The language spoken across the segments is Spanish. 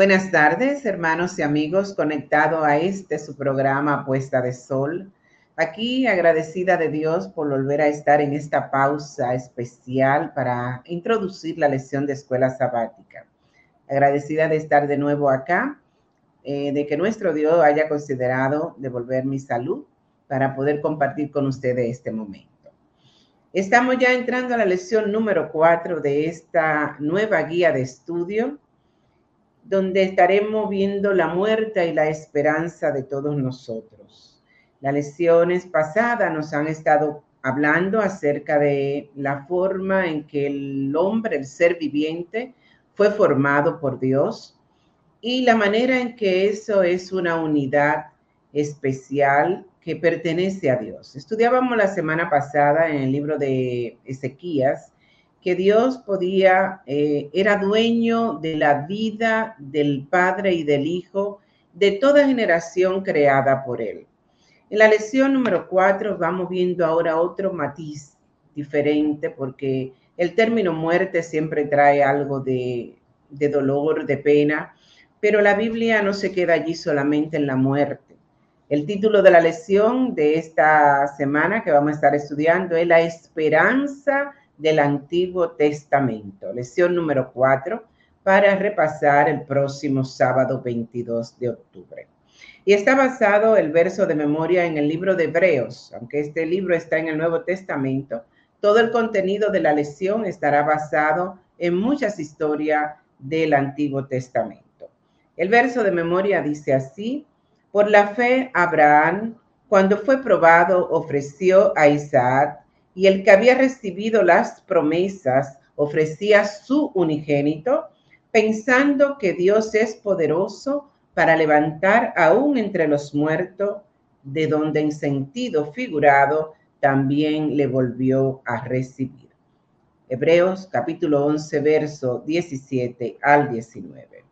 Buenas tardes, hermanos y amigos, conectado a este su programa Puesta de Sol. Aquí agradecida de Dios por volver a estar en esta pausa especial para introducir la lección de escuela sabática. Agradecida de estar de nuevo acá, eh, de que nuestro Dios haya considerado devolver mi salud para poder compartir con ustedes este momento. Estamos ya entrando a la lección número 4 de esta nueva guía de estudio donde estaremos viendo la muerte y la esperanza de todos nosotros. Las lecciones pasadas nos han estado hablando acerca de la forma en que el hombre, el ser viviente, fue formado por Dios y la manera en que eso es una unidad especial que pertenece a Dios. Estudiábamos la semana pasada en el libro de Ezequías que Dios podía, eh, era dueño de la vida del Padre y del Hijo, de toda generación creada por Él. En la lección número cuatro vamos viendo ahora otro matiz diferente porque el término muerte siempre trae algo de, de dolor, de pena, pero la Biblia no se queda allí solamente en la muerte. El título de la lección de esta semana que vamos a estar estudiando es La esperanza del Antiguo Testamento, lección número 4, para repasar el próximo sábado 22 de octubre. Y está basado el verso de memoria en el libro de Hebreos, aunque este libro está en el Nuevo Testamento, todo el contenido de la lección estará basado en muchas historias del Antiguo Testamento. El verso de memoria dice así, por la fe Abraham, cuando fue probado, ofreció a Isaac y el que había recibido las promesas ofrecía su unigénito, pensando que Dios es poderoso para levantar aún entre los muertos, de donde en sentido figurado también le volvió a recibir. Hebreos capítulo 11, verso 17 al 19.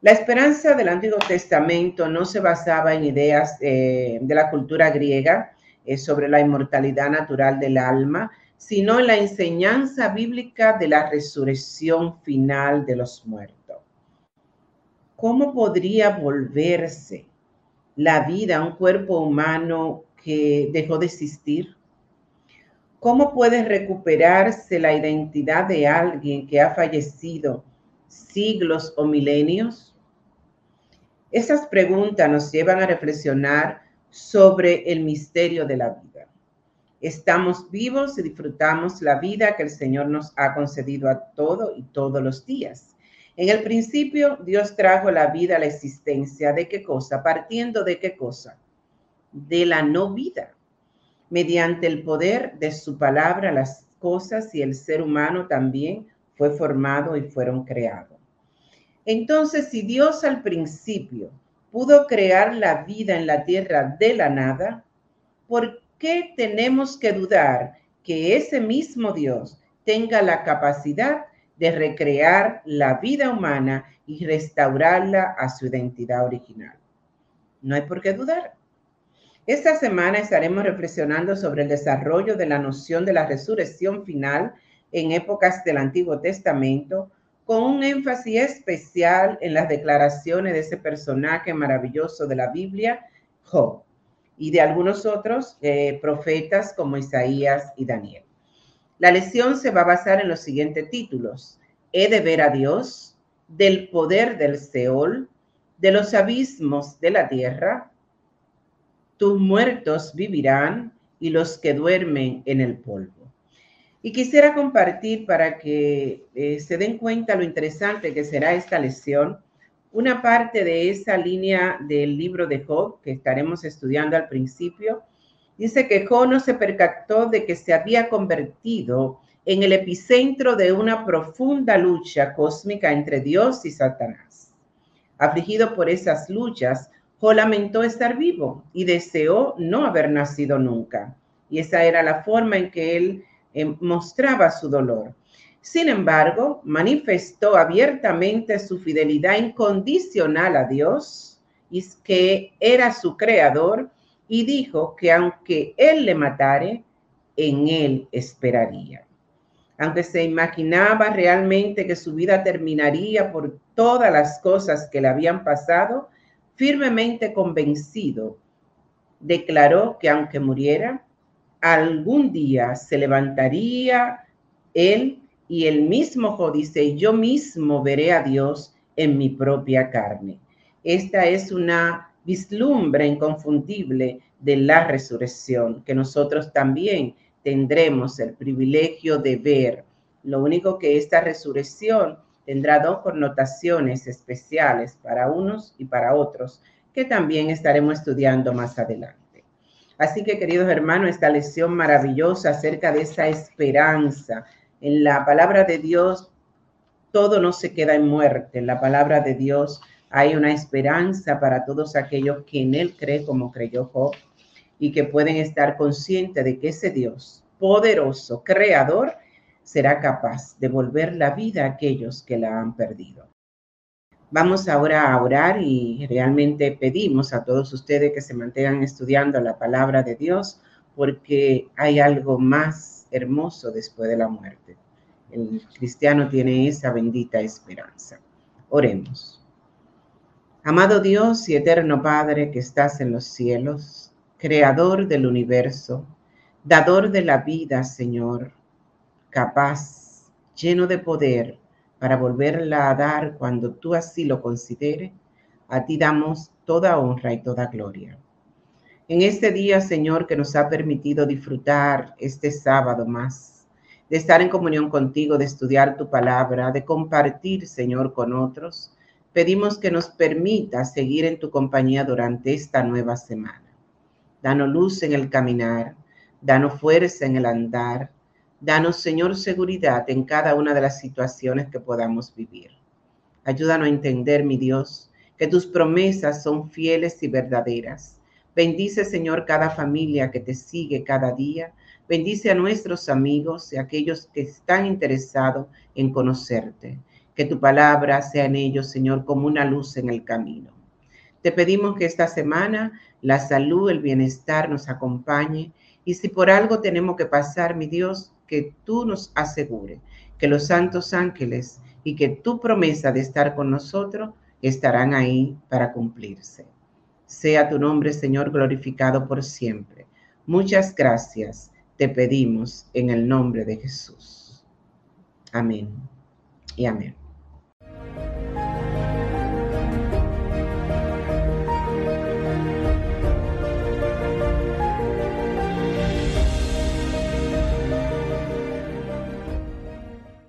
La esperanza del Antiguo Testamento no se basaba en ideas eh, de la cultura griega, sobre la inmortalidad natural del alma, sino en la enseñanza bíblica de la resurrección final de los muertos. ¿Cómo podría volverse la vida a un cuerpo humano que dejó de existir? ¿Cómo puede recuperarse la identidad de alguien que ha fallecido siglos o milenios? Esas preguntas nos llevan a reflexionar sobre el misterio de la vida. Estamos vivos y disfrutamos la vida que el Señor nos ha concedido a todo y todos los días. En el principio, Dios trajo la vida a la existencia. ¿De qué cosa? Partiendo de qué cosa? De la no vida. Mediante el poder de su palabra, las cosas y el ser humano también fue formado y fueron creados. Entonces, si Dios al principio pudo crear la vida en la tierra de la nada, ¿por qué tenemos que dudar que ese mismo Dios tenga la capacidad de recrear la vida humana y restaurarla a su identidad original? No hay por qué dudar. Esta semana estaremos reflexionando sobre el desarrollo de la noción de la resurrección final en épocas del Antiguo Testamento, con un énfasis especial en las declaraciones de ese personaje maravilloso de la Biblia, Job, y de algunos otros eh, profetas como Isaías y Daniel. La lección se va a basar en los siguientes títulos. He de ver a Dios, del poder del Seol, de los abismos de la tierra. Tus muertos vivirán y los que duermen en el polvo. Y quisiera compartir para que eh, se den cuenta lo interesante que será esta lección, una parte de esa línea del libro de Job que estaremos estudiando al principio. Dice que Job no se percató de que se había convertido en el epicentro de una profunda lucha cósmica entre Dios y Satanás. Afligido por esas luchas, Job lamentó estar vivo y deseó no haber nacido nunca. Y esa era la forma en que él eh, mostraba su dolor. Sin embargo, manifestó abiertamente su fidelidad incondicional a Dios y que era su creador y dijo que aunque él le matare, en él esperaría. aunque se imaginaba realmente que su vida terminaría por todas las cosas que le habían pasado, firmemente convencido, declaró que aunque muriera, algún día se levantaría él y el mismo dice, yo mismo veré a Dios en mi propia carne. Esta es una vislumbre inconfundible de la resurrección que nosotros también tendremos el privilegio de ver. Lo único que esta resurrección tendrá dos connotaciones especiales para unos y para otros, que también estaremos estudiando más adelante. Así que, queridos hermanos, esta lección maravillosa acerca de esa esperanza. En la palabra de Dios, todo no se queda en muerte. En la palabra de Dios hay una esperanza para todos aquellos que en Él creen como creyó Job y que pueden estar conscientes de que ese Dios poderoso, creador, será capaz de volver la vida a aquellos que la han perdido. Vamos ahora a orar y realmente pedimos a todos ustedes que se mantengan estudiando la palabra de Dios porque hay algo más hermoso después de la muerte. El cristiano tiene esa bendita esperanza. Oremos. Amado Dios y eterno Padre que estás en los cielos, creador del universo, dador de la vida, Señor, capaz, lleno de poder, para volverla a dar cuando tú así lo considere, a ti damos toda honra y toda gloria. En este día, Señor, que nos ha permitido disfrutar este sábado más, de estar en comunión contigo, de estudiar tu palabra, de compartir, Señor, con otros, pedimos que nos permita seguir en tu compañía durante esta nueva semana. Danos luz en el caminar, danos fuerza en el andar, Danos, Señor, seguridad en cada una de las situaciones que podamos vivir. Ayúdanos a entender, mi Dios, que tus promesas son fieles y verdaderas. Bendice, Señor, cada familia que te sigue cada día. Bendice a nuestros amigos y a aquellos que están interesados en conocerte. Que tu palabra sea en ellos, Señor, como una luz en el camino. Te pedimos que esta semana la salud, el bienestar nos acompañe. Y si por algo tenemos que pasar, mi Dios, que tú nos asegures que los santos ángeles y que tu promesa de estar con nosotros estarán ahí para cumplirse. Sea tu nombre, Señor, glorificado por siempre. Muchas gracias te pedimos en el nombre de Jesús. Amén y amén.